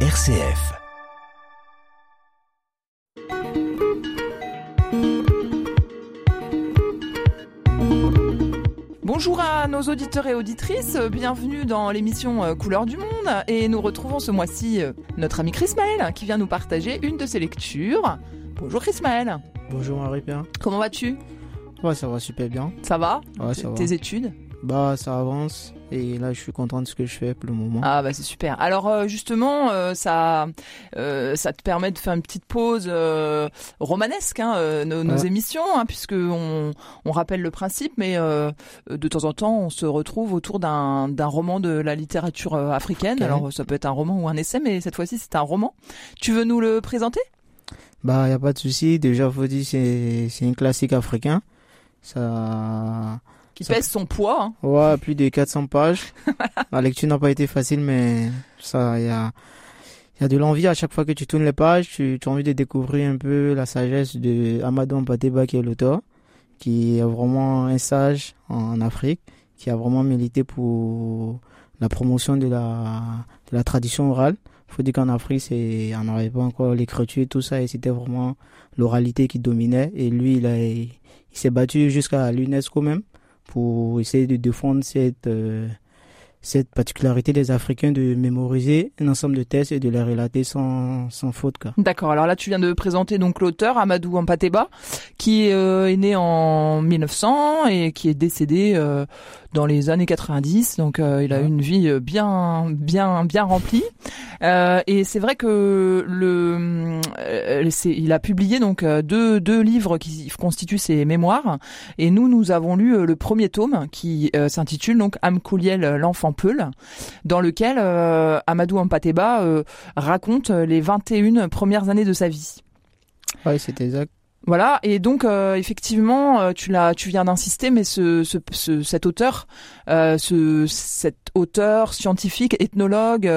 RCF. Bonjour à nos auditeurs et auditrices, bienvenue dans l'émission euh, Couleurs du Monde et nous retrouvons ce mois-ci euh, notre ami Chris Maël qui vient nous partager une de ses lectures. Bonjour Chris Maël. Bonjour Marie-Pierre. Comment vas-tu? Ouais, ça va super bien. Ça va? Ouais, ça va. Tes études? Bah, ça avance et là, je suis content de ce que je fais pour le moment. Ah bah c'est super. Alors euh, justement, euh, ça, euh, ça te permet de faire une petite pause romanesque, hein, nos, émissions, hein, puisque on, on rappelle le principe, mais de temps en temps, on se retrouve autour d'un d'un roman de la littérature africaine. Alors ça peut être un roman ou un essai, mais cette fois-ci c'est un roman. Tu veux nous le présenter? Bah, y a pas de souci. Déjà, faut dire, c'est c'est un classique africain. Ça, Qui Ça pèse son poids. hein. ouais, plus de 400 pages. La lecture n'a pas été facile, mais ça, y a, y a de l'envie à chaque fois que tu tournes les pages. Tu, tu as envie de découvrir un peu la sagesse de Amadou Mpateba, qui est l'auteur, qui est vraiment un sage en Afrique, qui a vraiment milité pour la promotion de la, de la tradition orale. Faut dire qu'en Afrique, c'est, on n'avait pas encore l'écriture et tout ça, et c'était vraiment l'oralité qui dominait. Et lui, il a, il s'est battu jusqu'à l'UNESCO même pour essayer de défendre cette, euh, cette particularité des Africains de mémoriser un ensemble de textes et de les relater sans, sans faute. Quoi. D'accord. Alors là, tu viens de présenter donc l'auteur Amadou Ampateba, qui euh, est né en 1900 et qui est décédé euh, dans les années 90. Donc euh, il a Ouais. une vie euh, bien, bien, bien remplie. Euh, et c'est vrai que le, euh, il a publié donc euh, deux, deux livres qui constituent ses mémoires. Et nous, nous avons lu euh, le premier tome qui euh, s'intitule donc Amkouliel, l'enfant Peul, dans lequel Amadou Ampateba raconte les 21 premières années de sa vie. Ouais, c'est exact. Voilà, et donc euh, effectivement, euh, tu l'as, tu viens d'insister, mais ce, ce, ce- cet auteur, euh, ce, cet auteur scientifique, ethnologue,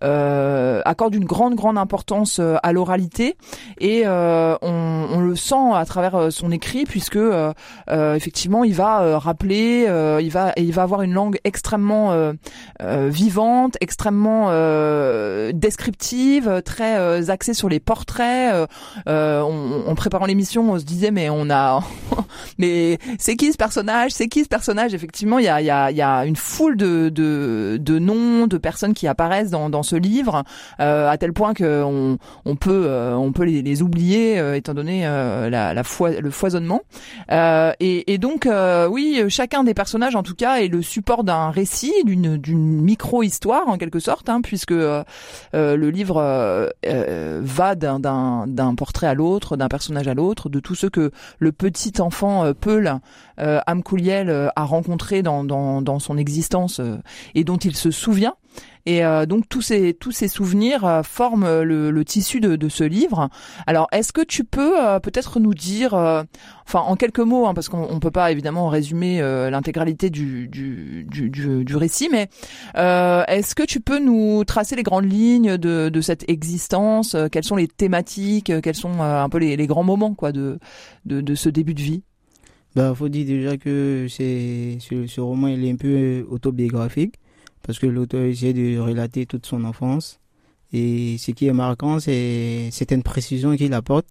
accorde une grande, grande importance à l'oralité, et on, on le sent à travers son écrit, puisque effectivement, il va rappeler, il va, il va avoir une langue extrêmement vivante, extrêmement descriptive, très axée sur les portraits. en préparant on se disait mais on a, mais c'est qui ce personnage? C'est qui ce personnage? Effectivement, il y a, y, a, y a une foule de, de, de noms, de personnes qui apparaissent dans, dans ce livre, euh, à tel point que on, on peut, euh, on peut les, oublier euh, étant donné euh, la, la foi- le foisonnement. Euh, et, et donc, euh, oui, chacun des personnages, en tout cas, est le support d'un récit, d'une d'une micro-histoire en quelque sorte, hein, puisque le livre va d'un- d'un d'un portrait à l'autre, d'un personnage à l'autre, de tout ce que le petit enfant euh, Peul, euh, Amkouliel, euh, a rencontré dans, son existence et dont il se souvient. Et euh, donc tous ces tous ces souvenirs euh, forment le, tissu de, ce livre. Alors est-ce que tu peux euh, peut-être nous dire, enfin en quelques mots, hein, parce qu'on on peut pas évidemment résumer l'intégralité du, du, du, récit, mais est-ce que tu peux nous tracer les grandes lignes de, cette existence Quelles sont les thématiques Quels sont un peu les, les grands moments quoi de, de, ce début de vie? Bah, faut dire déjà que ce, ce roman, il est un peu autobiographique. Parce que l'auteur essaie de relater toute son enfance. Et ce qui est marquant, c'est certaines précisions qu'il apporte,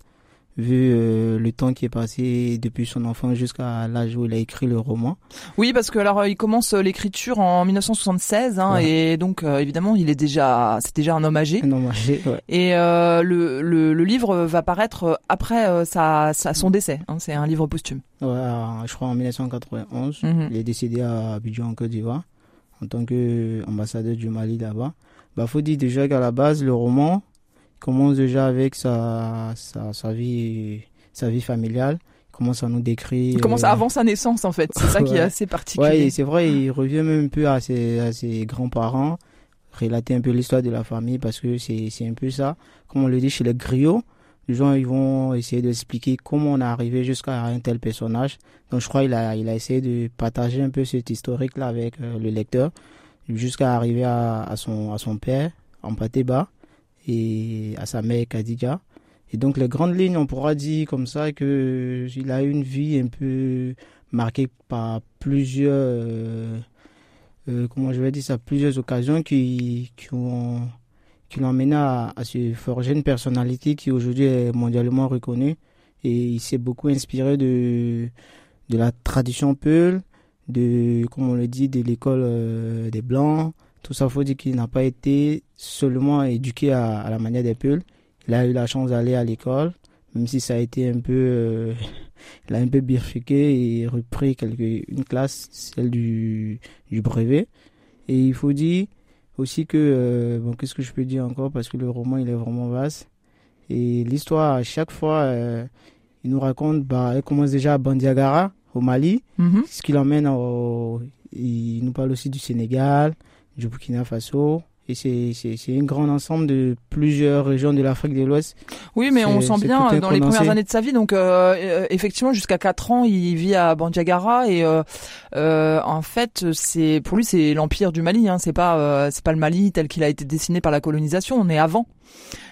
vu euh, le temps qui est passé depuis son enfance jusqu'à l'âge où il a écrit le roman. Oui, parce que alors euh, il commence euh, l'écriture en 1976, hein, Ouais. et donc euh, évidemment il est déjà, c'est déjà un homme âgé. Un homme âgé, ouais. Et euh, le, le, le livre va paraître après sa, sa, son décès. Hein, c'est un livre posthume. Ouais, je crois en 1991. Mhm. Il est décédé à Abidjan, en Côte d'Ivoire, en tant qu'ambassadeur du Mali là-bas. Bah, faut dire déjà qu'à la base, le roman commence déjà avec sa, sa, sa vie, sa vie familiale. Il commence à nous décrire. Il commence euh, avant sa naissance en fait. C'est ça qui est assez particulier. Ouais, c'est vrai, il revient même un peu à ses, à ses grands-parents, relater un peu l'histoire de la famille parce que c'est, c'est un peu ça. Comme on le dit chez les griots, les gens ils vont essayer d'expliquer comment on est arrivé jusqu'à un tel personnage. Donc je crois qu'il a, il a essayé de partager un peu cet historique-là avec euh, le lecteur jusqu'à arriver à, son, à son père, Ampateba, et à sa mère, Khadija. Et donc les grandes lignes, on pourra dire comme ça que il a une vie un peu marquée par plusieurs, euh, euh, comment je vais dire ça, plusieurs occasions qui, qui ont qui amené à, à, se forger une personnalité qui aujourd'hui est mondialement reconnue. Et il s'est beaucoup inspiré de, de la tradition Peul, de, comme on le dit, de l'école euh, des Blancs. Tout ça, faut dire qu'il n'a pas été seulement éduqué à, la manière des Peuls. Il a eu la chance d'aller à l'école, même si ça a été un peu, euh, il a un peu bifurqué et repris quelque, une classe, celle du, du brevet. Et il faut dire aussi que, euh, bon, qu'est-ce que je peux dire encore, parce que le roman, il est vraiment vaste. Et l'histoire, à chaque fois, euh, il nous raconte, bah, elle commence déjà à Bandiagara, au Mali, Mhm. ce qui l'emmène au, il nous parle aussi du Sénégal, du Burkina Faso. Et c'est, c'est, c'est un grand ensemble de plusieurs régions de l'Afrique de l'Ouest. Oui, mais on sent bien euh, dans les premières années de sa vie. Donc, euh, euh, effectivement, jusqu'à 4 ans, il vit à Bandiagara et euh, euh, en fait, c'est pour lui, c'est l'empire du Mali. Hein. C'est pas, euh, c'est pas le Mali tel qu'il a été dessiné par la colonisation. On est avant.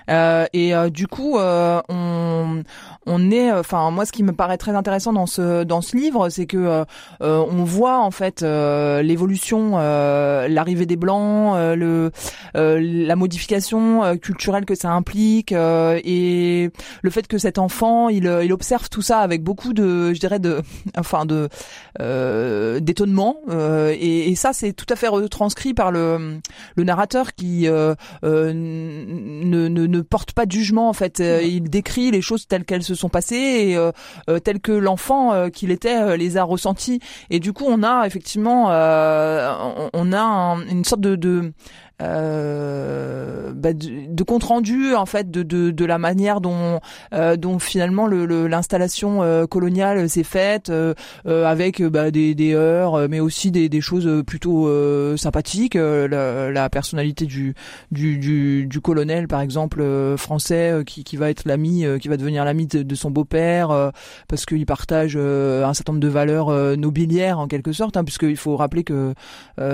Euh, et euh, du coup, euh, on, on est, enfin moi, ce qui me paraît très intéressant dans ce dans ce livre, c'est que on voit en fait l'évolution, l'arrivée des blancs, le la modification culturelle que ça implique et le fait que cet enfant, il, il observe tout ça avec beaucoup de, je dirais de, enfin de euh, d'étonnement euh, et, et ça c'est tout à fait retranscrit par le le narrateur qui euh, ne, ne ne porte pas de jugement en fait. Euh, Il décrit les choses telles qu'elles se sont passées et euh, euh, telles que l'enfant euh, qu'il était les a ressenties. Et du coup, on a effectivement, on, a un- une sorte de euh, bah, de, de compte rendu en fait de, de, de la manière dont euh, dont finalement le- le- l'installation euh, coloniale s'est faite euh, euh, avec bah, des, des heurts euh, mais aussi des, des choses plutôt sympathiques. La, la personnalité du, du, du, du colonel par exemple français qui, qui va être l'ami qui va devenir l'ami de, de son beau-père parce qu'il partage un certain nombre de valeurs nobiliaires en quelque sorte hein, puisqu'il faut rappeler que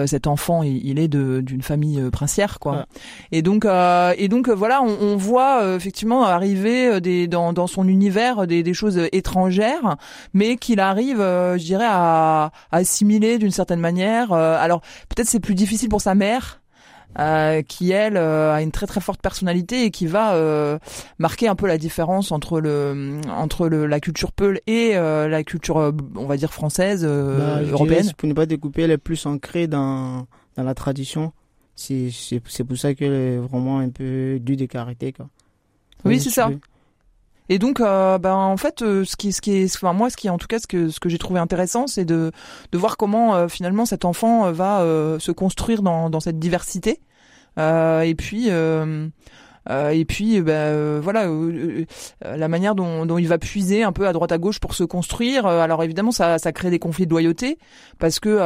cet enfant il, il est d'une famille princière quoi Ouais. et donc euh, et donc euh, voilà on, on voit euh, effectivement arriver des dans, dans son univers des, des choses étrangères mais qu'il arrive euh, je dirais à, à assimiler d'une certaine manière Euh, alors peut-être c'est plus difficile pour sa mère euh, qui elle euh, a une très très forte personnalité et qui va euh, marquer un peu la différence entre le entre le, la culture peul et euh, la culture on va dire française euh, Bah, dirais, européenne pour ne pas découper, elle est plus ancrée dans, dans la tradition. C'est, pour ça qu'elle est vraiment un peu due de caractère, quoi. Oui, c'est ça. Et donc, euh, ben en fait, euh, ce qui, ce qui est, enfin moi, ce qui en tout cas, ce que ce que j'ai trouvé intéressant, c'est de de voir comment euh, finalement cet enfant euh, va euh, se construire dans dans cette diversité. Et puis. Euh, et puis, euh, ben, euh, voilà, la manière dont, dont il va puiser un peu à droite à gauche pour se construire. Alors évidemment, ça, ça crée des conflits de loyauté parce que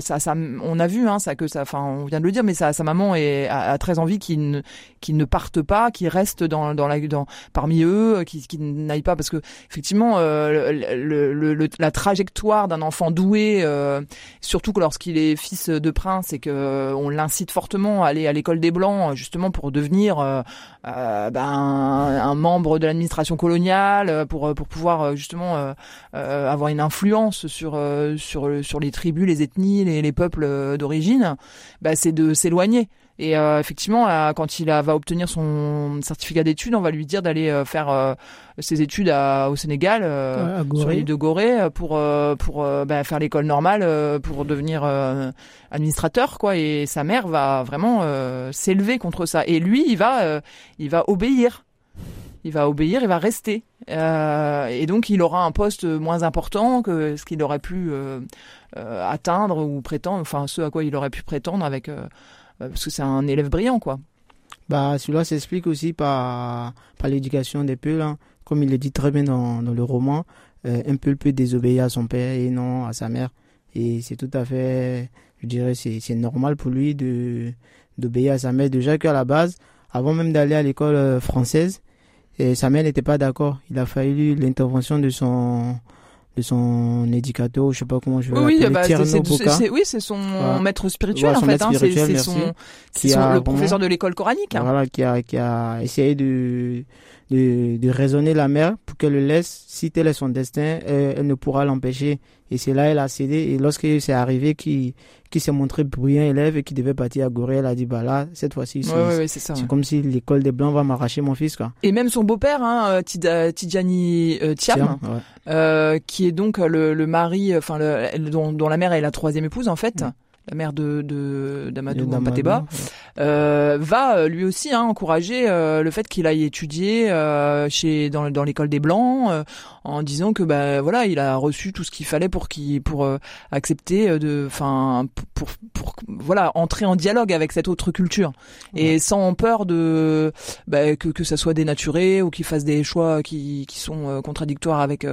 ça, ça, on a vu, hein, ça que ça, enfin, on vient de le dire, mais sa, sa maman est, a, a très envie qu'il ne, qu'il ne parte pas, qu'il reste dans, dans la, dans, parmi eux, qu'il, qu'il n'aille pas parce que effectivement, le, le, le- la trajectoire d'un enfant doué, euh, surtout que lorsqu'il est fils de prince, et que on l'incite fortement à aller à l'école des blancs, justement pour devenir euh, euh, ben, un, membre de l'administration coloniale, euh, pour pour pouvoir euh, justement euh, euh, avoir une influence sur sur sur les tribus, les ethnies, les, les peuples d'origine, bah, c'est de s'éloigner. Et euh, effectivement, là, quand il a- va obtenir son certificat d'études, on va lui dire d'aller euh, faire euh, ses études à- au Sénégal, euh, à sur l'île de Gorée, euh, pour euh, pour euh, bah, faire l'école normale, euh, pour devenir euh, administrateur, quoi. Et sa mère va vraiment euh, s'élever contre ça. Et lui, il va euh, il va obéir. Il va obéir, il va rester. Euh, et donc, il aura un poste moins important que ce qu'il aurait pu euh, euh, atteindre ou prétendre, enfin, ce à quoi il aurait pu prétendre avec, euh, euh, parce que c'est un élève brillant, quoi. Bah, cela s'explique aussi par, l'éducation des Peuls. hein. Comme il le dit très bien dans, le roman, euh, un Peul peut désobéir à son père et non à sa mère. Et c'est tout à fait, je dirais, c'est, normal pour lui de, d'obéir à sa mère. Déjà qu'à la base, avant même d'aller à l'école euh, française, et sa mère n'était pas d'accord. Il a fallu l'intervention de son, de son éducateur, je sais pas comment je vais Oui, bah, c'est, oui, c'est son Voilà. maître spirituel, en fait. hein, c'est, son, Qui c'est son- a le professeur de l'école coranique. hein. Voilà, qui a, qui a essayé de, de, de raisonner la mère pour qu'elle le laisse. Si tel est son destin, elle, elle ne pourra l'empêcher. Et c'est là elle a cédé. Et lorsque c'est arrivé, qui qui s'est montré brillant élève et qui devait partir à Gorée, elle a dit bah là cette fois-ci c'est comme si l'école des blancs va m'arracher mon fils quoi. Et même son beau-père, hein, euh, euh, Tidjani euh, Thiam, euh, qui est donc le, le mari, enfin dont, dont, la mère est la troisième épouse en fait la mère de d'Amadou Pateba, euh, va euh, lui aussi hein, encourager euh, le fait qu'il aille étudier euh, chez dans, dans l'école des blancs en disant que bah voilà il a reçu tout ce qu'il fallait pour qu'il pour accepter de enfin pour, pour voilà entrer en dialogue avec cette autre culture. Et sans peur de bah, que que ça soit dénaturé ou qu'il fasse des choix qui qui sont contradictoires avec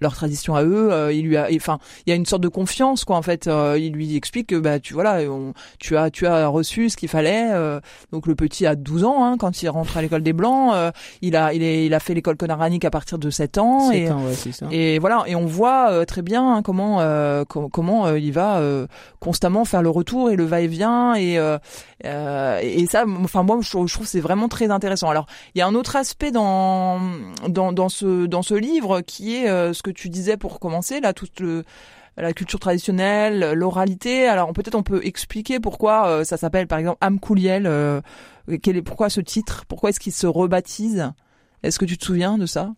leur tradition à eux il lui a enfin il y a une sorte de confiance quoi en fait il lui explique que bah, bah, tu voilà, tu as tu as reçu ce qu'il fallait. Euh, donc le petit a 12 ans hein, quand il rentre à l'école des blancs. Euh, il a il est il a fait l'école conaranique à partir de 7 ans. 7 et, ans, ouais, ça. et voilà et on voit euh, très bien hein, comment comment il va constamment faire le retour et le va-et-vient et et ça enfin moi je, trouve, je trouve c'est vraiment très intéressant. Alors il y a un autre aspect dans dans dans ce dans ce livre qui est ce que tu disais pour commencer là tout le la culture traditionnelle, l'oralité. Alors peut-être on peut expliquer pourquoi euh, ça s'appelle par exemple Amkouliel. Euh, quel est pourquoi ce titre? Pourquoi est-ce qu'il se rebaptise? Est-ce que tu te souviens de ça?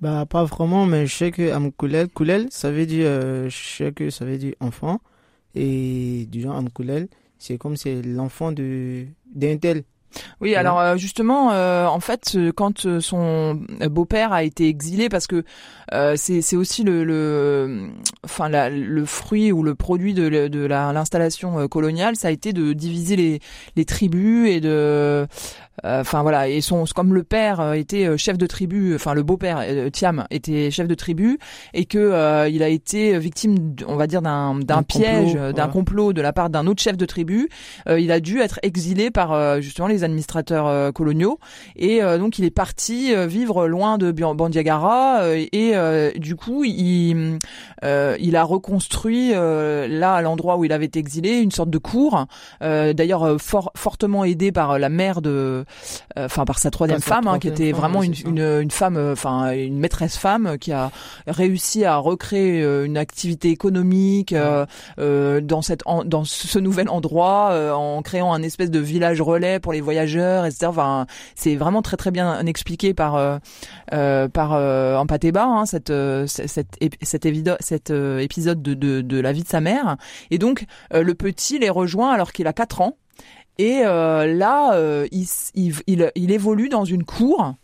Bah pas vraiment, mais je sais que Amkoulel, Koulel, ça veut dire, euh, je sais que ça veut dire enfant et du genre Amkoulel, c'est comme c'est l'enfant d'un tel. Oui, alors euh, justement, euh, en fait, quand euh, son beau-père a été exilé, parce que c'est aussi le, le enfin le fruit ou le produit de, de l'installation coloniale, ça a été de diviser les, les tribus et de enfin voilà et son comme le père était chef de tribu enfin le beau-père Thiam était chef de tribu et que il a été victime on va dire d'un d'un piège d'un complot de la part d'un autre chef de tribu. Il a dû être exilé par justement les administrateurs euh, coloniaux et euh, donc il est parti euh, vivre loin de Bandiagara et du coup il il a reconstruit là à l'endroit où il avait été exilé une sorte de cour d'ailleurs fort, fortement aidé par la mère de enfin par sa troisième femme hein, qui était vraiment une, une, une, femme enfin une maîtresse femme qui a réussi à recréer une activité économique dans cette dans ce nouvel endroit en créant un espèce de village relais pour les voyageurs etc. Enfin, c'est vraiment très très bien expliqué par euh, euh par euh, hein, cette, euh, cette, cet, épisode de, de, de, la vie de sa mère. Et donc, le petit les rejoint alors qu'il a 4 ans. Et là, il, il, il, évolue dans une cour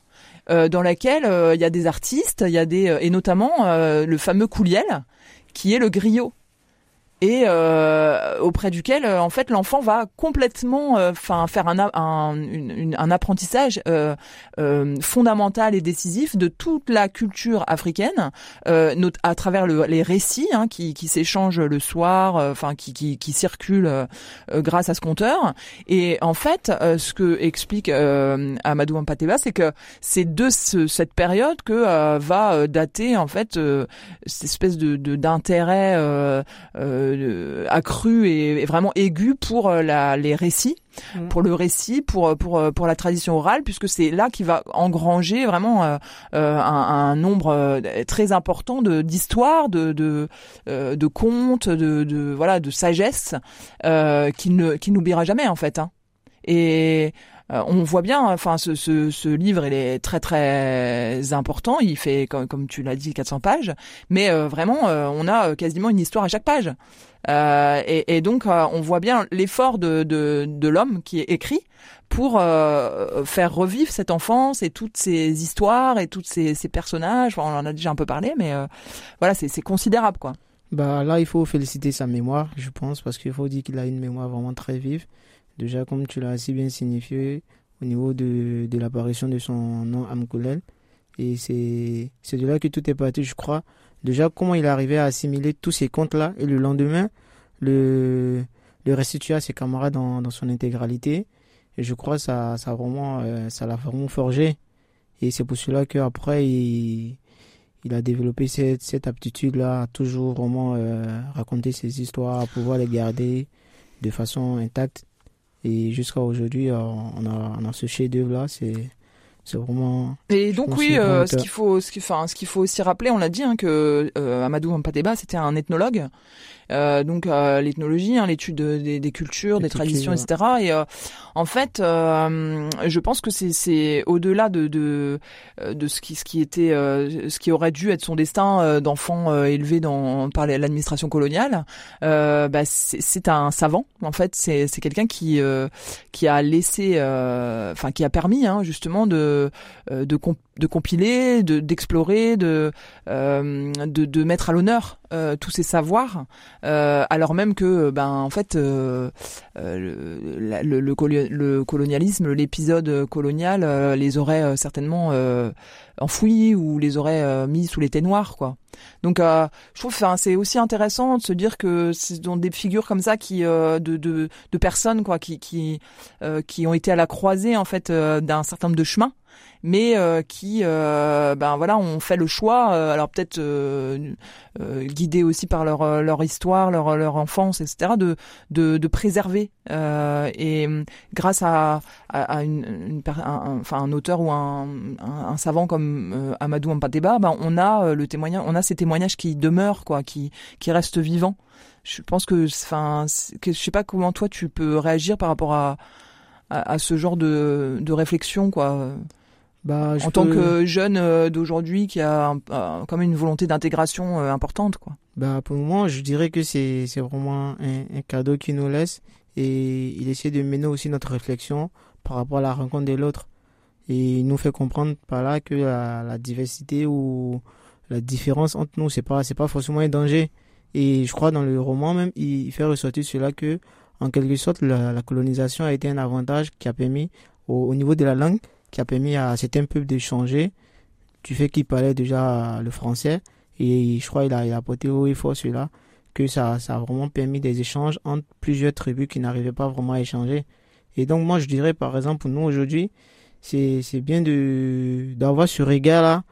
dans laquelle il y a des artistes, y a des et notamment le fameux Couliel qui est le griot et euh, auprès duquel euh, en fait l'enfant va complètement euh, enfin faire un un, un apprentissage euh, fondamental et décisif de toute la culture africaine à travers le, les récits hein, qui, qui s'échangent le soir enfin qui, qui, qui circulent grâce à ce conteur. Et en fait ce que explique Amadou Mpateba c'est que c'est de ce, cette période que va dater en fait cette espèce de d'intérêt euh, accru et, vraiment aigu pour euh, la, les récits mm. pour le récit, pour pour pour la tradition orale, puisque c'est là qui va engranger vraiment euh, un, nombre très important de d'histoires, de de, de contes, de, de voilà de sagesse qui ne qui n'oubliera jamais en fait. Hein. Et euh, on voit bien, enfin, ce, ce, ce, livre, il est très très important. Il fait, comme, comme tu l'as dit, 400 pages, mais euh, vraiment, euh, on a quasiment une histoire à chaque page. Et, et, donc, on voit bien l'effort de, de, de l'homme qui est écrit pour faire revivre cette enfance et toutes ces histoires et toutes ces, ces personnages. on en a déjà un peu parlé, mais voilà, c'est considérable, quoi. Bah là, il faut féliciter sa mémoire, je pense, parce qu'il faut dire qu'il a une mémoire vraiment très vive. Déjà, comme tu l'as si bien signifié, au niveau de, de l'apparition de son nom Amkoulel. Et c'est, de là que tout est parti, je crois. Déjà, comment il arrivé à assimiler tous ces comptes-là. Et le lendemain, le, le restituer à ses camarades dans, dans son intégralité. Et je crois que ça, ça, vraiment, euh, l'a vraiment forgé. Et c'est pour cela qu'après, il, il a développé cette, cette aptitude-là toujours vraiment euh, raconter ses histoires, pouvoir les garder de façon intacte. Et jusqu'à aujourd'hui, euh, on a, on a ce chef-d'œuvre-là. C'est, vraiment. Et donc oui, ce qu'il faut, ce qu'il, enfin, ce qu'il faut aussi rappeler, on l'a dit, hein, que Amadou Mpateba, c'était un ethnologue euh, donc euh, l'ethnologie, hein, l'étude des, des, cultures, des traditions, etc. Et euh, en fait, je pense que c'est, c'est au-delà de, de, de ce qui ce qui était ce qui aurait dû être son destin d'enfant élevé dans par l'administration coloniale. bah, c'est, c'est un savant en fait. C'est, c'est quelqu'un qui qui a laissé, enfin qui a permis hein, justement de de, de compiler, de d'explorer, de, de de mettre à l'honneur tous ces savoirs euh, alors même que ben en fait euh, euh, le, le, colonialisme, l'épisode colonial les aurait certainement enfouis ou les aurait mis sous les noirs quoi. Donc je trouve c'est aussi intéressant de se dire que c'est dans des figures comme ça qui de, de, de personnes quoi qui qui qui ont été à la croisée en fait d'un certain nombre de chemins mais euh, qui euh, ben voilà ont fait le choix euh, alors peut-être guidés aussi par leur leur histoire leur leur enfance etc de de, préserver et grâce à à, une, un, enfin un auteur ou un, un, savant comme Amadou Mpateba ben on a le témoignage on a ces témoignages qui demeurent quoi qui qui restent vivants. Je pense que enfin je sais pas comment toi tu peux réagir par rapport à à, à ce genre de de réflexion quoi bah, en tant que jeune euh, d'aujourd'hui qui a quand même une volonté d'intégration euh, importante quoi. Bah pour le moment, je dirais que c'est c'est vraiment un, un cadeau qu'il nous laisse. Et il essaie de mener aussi notre réflexion par rapport à la rencontre de l'autre. Et il nous fait comprendre par là que la, la diversité ou la différence entre nous c'est pas c'est pas forcément un danger. Et je crois dans le roman même il, fait ressortir cela que en quelque sorte la, la, colonisation a été un avantage qui a permis au, au niveau de la langue qui a permis à certains peuples d'échanger du fait qu'ils parlaient déjà le français. Et je crois qu'il a, il a apporté haut et fort cela, que ça, ça a vraiment permis des échanges entre plusieurs tribus qui n'arrivaient pas vraiment à échanger. Et donc moi je dirais par exemple pour nous aujourd'hui, c'est, c'est bien de, d'avoir ce regard-là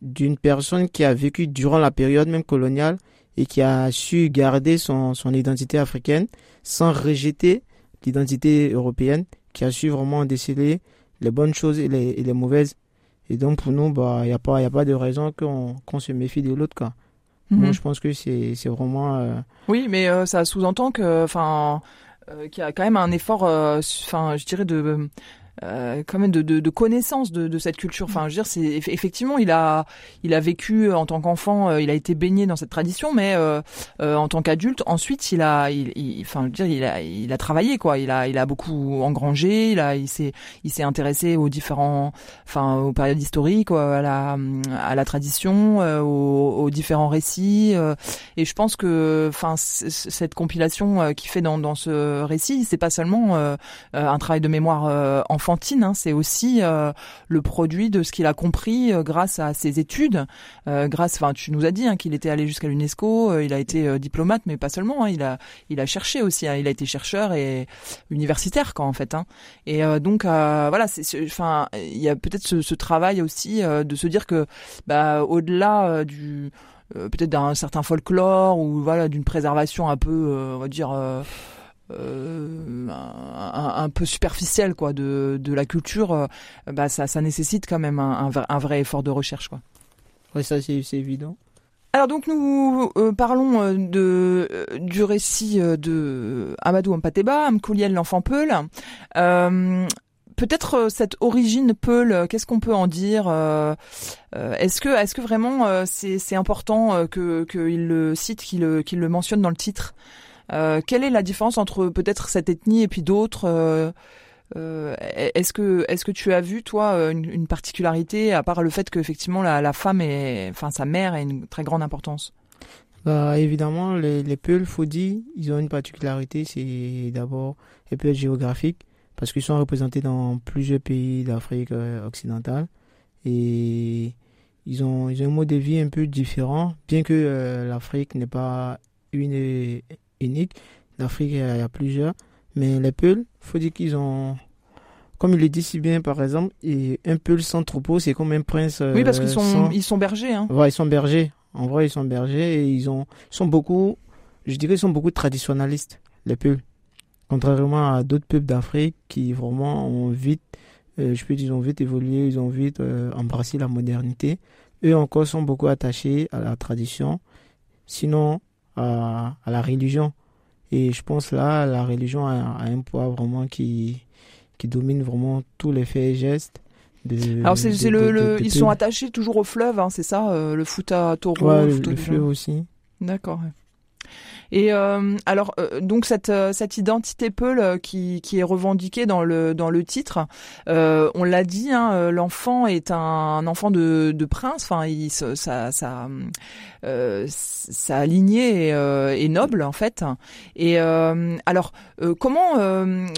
d'une personne qui a vécu durant la période même coloniale et qui a su garder son, son identité africaine sans rejeter l'identité européenne, qui a su vraiment déceler les bonnes choses et les, et les mauvaises. Et donc pour nous, bah, il n'y a, pas, y a pas de raison qu'on qu'on se méfie de l'autre. Quoi. Moi, mhm. je pense que c'est vraiment... Euh, oui, mais euh, ça sous-entend que, enfin, euh, qu'il y a quand même un effort, enfin, je dirais de euh, quand même de, de, de connaissance de, de, cette culture. Enfin, je veux dire, c'est effectivement, il a, il a vécu euh, en tant qu'enfant, euh, il a été baigné dans cette tradition, mais euh, en tant qu'adulte, ensuite, il a, il, enfin, je veux dire, il a, il a travaillé quoi. Il a, il a beaucoup engrangé. Il a, il s'est, il s'est intéressé aux différents, enfin, aux périodes historiques, à la, à la tradition, aux, aux, différents récits. et je pense que, enfin, cette compilation qui fait dans, dans ce récit, c'est pas seulement un travail de mémoire enfant Hein, c'est aussi euh, le produit de ce qu'il a compris euh, grâce à ses études, euh, grâce. Enfin, tu nous as dit hein, qu'il était allé jusqu'à l'UNESCO, il a été diplomate, mais pas seulement. Hein, il a, il a cherché aussi. il a été chercheur et universitaire quand en fait. Et donc voilà, enfin, il y a peut-être ce, ce, travail aussi de se dire que, bah, au-delà du peut-être d'un certain folklore ou voilà d'une préservation un peu, on va dire euh, un, peu superficiel quoi de, de la culture, euh, bah ça, ça nécessite quand même un, un, vrai effort de recherche quoi. Oui, ça c'est évident. Alors donc nous euh, parlons de du récit de Amadou Mpateba, Mkouliel l'enfant Peul. Peut-être cette origine Peul, qu'est-ce qu'on peut en dire Est-ce que est-ce que vraiment c'est important que qu'il le cite, qu'il qu'il le mentionne dans le titre? Euh, quelle est la différence entre peut-être cette ethnie et puis d'autres euh, euh, Est-ce que est-ce que tu as vu toi une, une particularité à part le fait qu'effectivement la, la femme est, enfin sa mère a une très grande importance? Bah, évidemment, les, les Peuls Fodi, ils ont une particularité, c'est d'abord les Peuls géographiques, parce qu'ils sont représentés dans plusieurs pays d'Afrique occidentale, et ils ont, ils ont un mode de vie un peu différent, bien que l'Afrique n'est pas une unique. L'Afrique, il y a plusieurs. Mais les Peuls, faut dire qu'ils ont, comme il le dit si bien, par exemple, et un Peul sans troupeau, c'est comme un prince. oui, parce qu'ils sont, ils sont bergers. Hein. Ouais, ils sont bergers. En vrai, ils sont bergers et ils ont, sont beaucoup, je dirais, ils sont beaucoup traditionnalistes, les Peuls. Contrairement à d'autres peuples d'Afrique qui vraiment ont vite je peux dire, ils ont vite évolué, ils ont vite embrassé la modernité. Eux encore sont beaucoup attachés à la tradition, sinon à, à la religion. Et je pense là, la religion a, un poids vraiment qui, qui domine vraiment tous les faits et gestes. Alors c'est le, ils sont attachés toujours au fleuve, hein, c'est ça, le foot à taureau, le, le, fleuve aussi. D'accord. Et euh, alors euh, donc cette euh, cette identité Peul qui qui est revendiquée dans le dans le titre, on l'a dit, hein, l'enfant est un, enfant de, de prince. Enfin, il sa sa sa lignée est, est, noble en fait. Et alors comment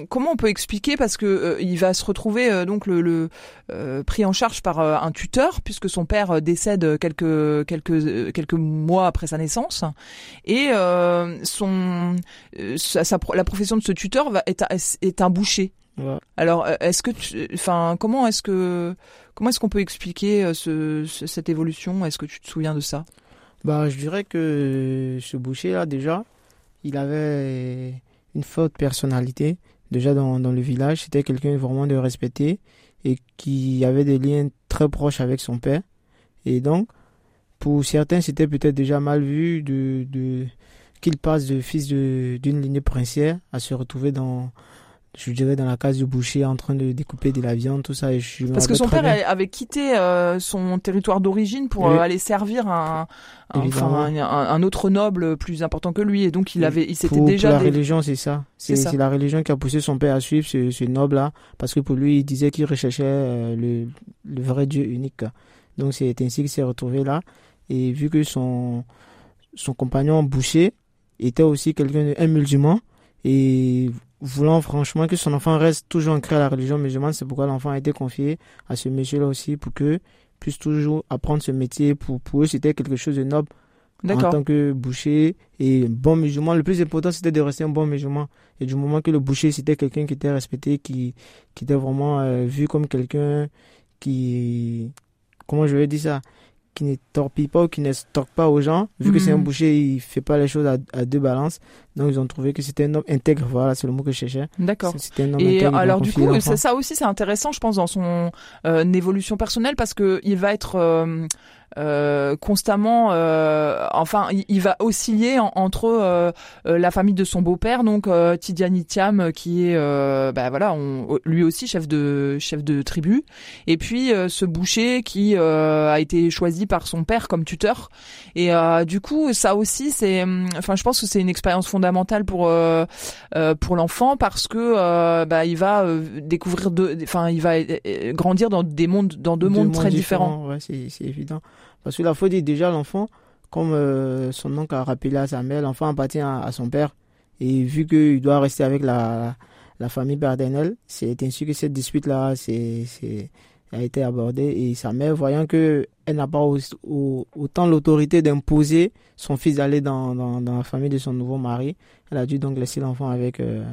comment on peut expliquer? Parce que il va se retrouver donc le, le pris en charge par un tuteur puisque son père décède quelques quelques quelques mois après sa naissance et euh, son, euh, la profession de ce tuteur va, est, est un boucher. Alors, euh, est-ce que, enfin, comment est-ce que, comment est-ce qu'on peut expliquer ce, cette évolution? Est-ce que tu te souviens de ça? Bah, je dirais que ce boucher-là, déjà, il avait une forte personnalité. Déjà dans, dans le village, c'était quelqu'un vraiment de respecté et qui avait des liens très proches avec son père. Et donc, pour certains, c'était peut-être déjà mal vu de, de, qu'il passe de fils d'une lignée princière à se retrouver dans je dirais dans la case du boucher en train de découper de la viande tout ça et je parce que son père avait quitté euh, son territoire d'origine pour euh, aller servir un enfin un, autre noble plus important que lui et donc il avait il s'était déjà pour la religion c'est ça. C'est la religion qui a poussé son père à suivre ce, noble là parce que pour lui il disait qu'il recherchait euh, le, le vrai Dieu unique donc c'est ainsi qu'il s'est retrouvé là. Et vu que son son compagnon boucher était aussi quelqu'un un musulman et voulant franchement que son enfant reste toujours ancré à la religion musulmane, c'est pourquoi l'enfant a été confié à ce monsieur-là aussi pour que puisse toujours apprendre ce métier. Pour, pour eux, c'était quelque chose de noble en tant que boucher et bon musulman. Le plus important, c'était de rester un bon musulman. Et du moment que le boucher, c'était quelqu'un qui était respecté, qui, qui était vraiment euh, vu comme quelqu'un qui... Comment je vais dire ça qui ne torpille pas ou qui ne stocke pas aux gens. Vu que c'est un mhm. boucher, il fait pas les choses à, deux balances. Donc ils ont trouvé que c'était un homme intègre. Voilà, c'est le mot que je cherchais. D'accord. Et alors du coup, ça, ça, aussi c'est intéressant, je pense, dans son euh, évolution personnelle parce que il va être euh, euh, constamment, euh, enfin, il, va osciller entre euh, la famille de son beau-père, donc Tidiane Thiam, qui est, bah voilà, on, lui aussi chef de chef de tribu, et puis ce boucher qui a été choisi par son père comme tuteur. Et du coup, ça aussi, c'est, enfin, je pense que c'est une expérience fondamentale pour pour l'enfant parce que bah, il va découvrir enfin, il va grandir dans des mondes, dans deux, mondes, très différents. différents. Ouais, c'est évident. Parce que la faut dire déjà l'enfant, comme euh, son oncle a rappelé à sa mère, l'enfant appartient à, son père. Et vu qu'il doit rester avec la, la famille paternelle, c'est ainsi que cette dispute-là a été abordée. Et sa mère, voyant qu'elle n'a pas autant l'autorité d'imposer son fils d'aller dans, dans, dans, la famille de son nouveau mari, elle a dû donc laisser l'enfant avec euh,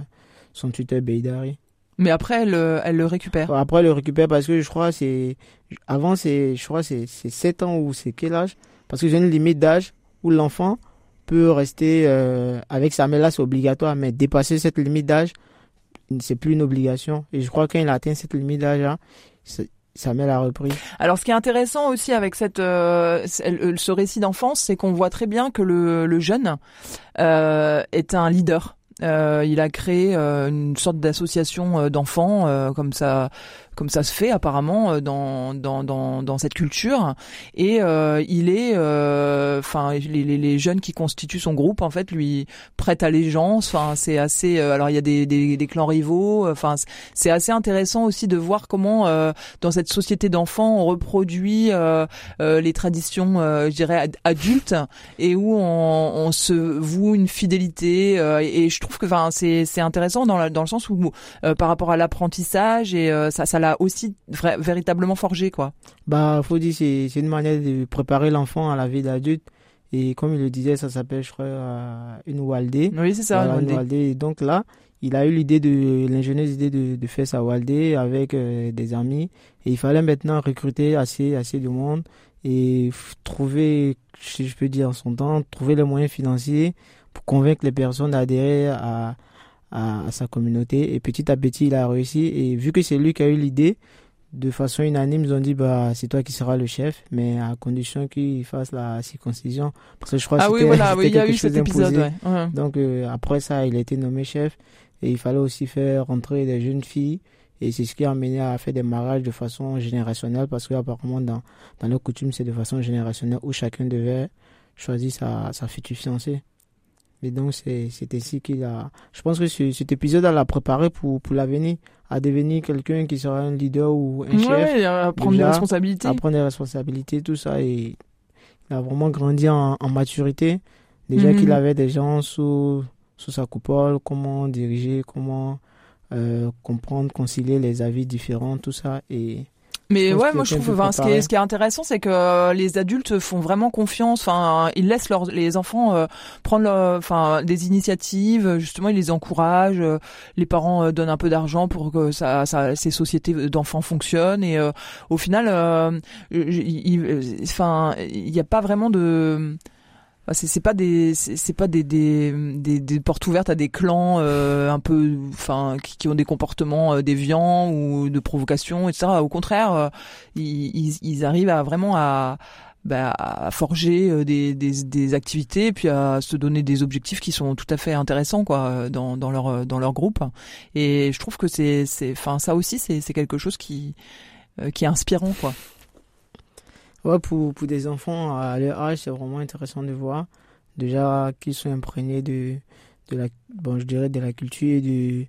son tuteur Beidari. Mais après, elle, euh, elle le récupère. Après, elle le récupère parce que je crois c'est avant c'est je crois c'est c'est 7 ans ou c'est quel âge? Parce que j'ai une limite d'âge où l'enfant peut rester euh, avec sa mère là, c'est obligatoire, mais dépasser cette limite d'âge, c'est plus une obligation. Et je crois qu'il a atteint cette limite d'âge là, sa mère l'a repris. Alors, ce qui est intéressant aussi avec cette euh, ce récit d'enfance, c'est qu'on voit très bien que le, le jeune euh, est un leader. Euh, il a créé euh, une sorte d'association euh, d'enfants, comme ça, comme ça se fait apparemment euh, dans dans dans, dans cette culture. Et euh, il est euh, enfin les, les, les, jeunes qui constituent son groupe en fait lui prêtent allégeance. Enfin c'est assez alors il y a des, des, des clans rivaux. Enfin c'est assez intéressant aussi de voir comment dans cette société d'enfants on reproduit les traditions je dirais adultes et où on, on se voue une fidélité et, je trouve que enfin c'est c'est intéressant dans, la, dans le sens où par rapport à l'apprentissage et ça ça aussi véritablement forgé, quoi. Bah, faut dire, c'est, c'est une manière de préparer l'enfant à la vie d'adulte. Et comme il le disait, ça s'appelle, je crois, euh, une Waldé. Oui, c'est ça, une Waldé. donc là, il a eu l'idée de, l'ingénieuse idée de, de faire sa Waldé avec euh, des amis. Et il fallait maintenant recruter assez, assez de monde et trouver, si je peux dire en son temps, trouver les moyens financiers pour convaincre les personnes d'adhérer à, à, sa communauté. Et petit à petit, il a réussi. Et vu que c'est lui qui a eu l'idée, de façon unanime, ils ont dit bah c'est toi qui seras le chef, mais à condition qu'il fasse la circoncision. Parce que je crois ah que oui, voilà, oui, il y a eu cet épisode. Ouais. Donc euh, après ça, il a été nommé chef et il fallait aussi faire rentrer des jeunes filles. Et c'est ce qui a amené à faire des mariages de façon générationnelle parce qu'apparemment dans, dans nos coutumes, c'est de façon générationnelle où chacun devait choisir sa, sa future fiancée. Et donc, c'est ainsi qu'il a. Je pense que cet épisode, elle l'a préparé pour, pour l'avenir, à devenir quelqu'un qui sera un leader ou un chef. à prendre des responsabilités. À prendre des responsabilités, tout ça. Et il a vraiment grandi en, en maturité. Déjà qu'il mhm. avait des gens sous, sous sa coupole, comment diriger, comment euh, comprendre, concilier les avis différents, tout ça. Et mais ouais, moi je trouve, enfin, ce qui est, ce qui est intéressant, c'est que euh, les adultes font vraiment confiance. Enfin, ils laissent leurs, les enfants euh, prendre, enfin, des initiatives. Justement, ils les encouragent. Euh, les parents donnent un peu d'argent pour que ça, ça, ces sociétés d'enfants fonctionnent. Et au final, enfin, il n'y a pas vraiment de c'est pas des c'est pas des, des, des, portes ouvertes à des clans euh, un peu enfin qui, ont des comportements euh, déviants ou de provocation etc au contraire euh, ils, ils, arrivent à vraiment à bah, à forger des, des, des activités et puis à se donner des objectifs qui sont tout à fait intéressants quoi dans, dans leur dans leur groupe. Et je trouve que c'est c'est enfin ça aussi c'est c'est quelque chose qui qui est inspirant quoi Ouais, pour, pour des enfants à leur âge, c'est vraiment intéressant de voir. Déjà qu'ils sont imprégnés de, de la, bon, je dirais de la culture et de,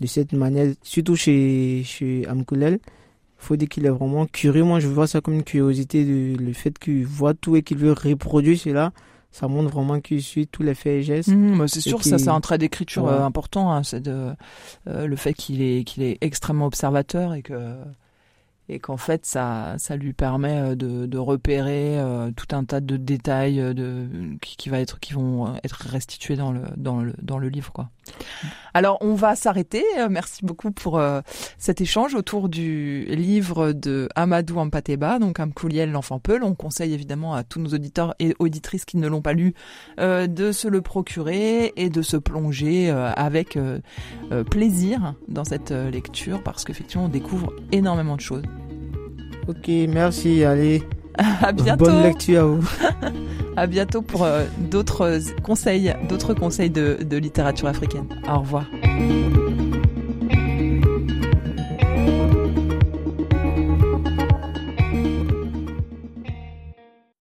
de cette manière, surtout chez, chez Amkoulel. Il faut dire qu'il est vraiment curieux. Moi, je vois ça comme une curiosité, de, le fait qu'il voit tout et qu'il veut reproduire cela. Ça montre vraiment qu'il suit tous les faits et gestes. Mmh, bah, c'est sûr, ça c'est un trait d'écriture euh, important. Hein, c'est de, euh, le fait qu'il est, qu'il est extrêmement observateur et que et qu'en fait ça ça lui permet euh, de, de repérer euh, tout un tas de détails euh, de qui, qui, va être qui vont être restitués dans le dans le dans le livre quoi. Alors on va s'arrêter. Merci beaucoup pour cet échange autour du livre de Amadou Ampateba, donc Amkouliel l'enfant Peul. On conseille évidemment à tous nos auditeurs et auditrices qui ne l'ont pas lu de se le procurer et de se plonger avec plaisir dans cette lecture parce qu'effectivement on découvre énormément de choses. Ok, merci. Allez. À bientôt. Bonne lecture à vous. à bientôt pour euh, d'autres conseils, d'autres conseils de, de littérature africaine. Au revoir.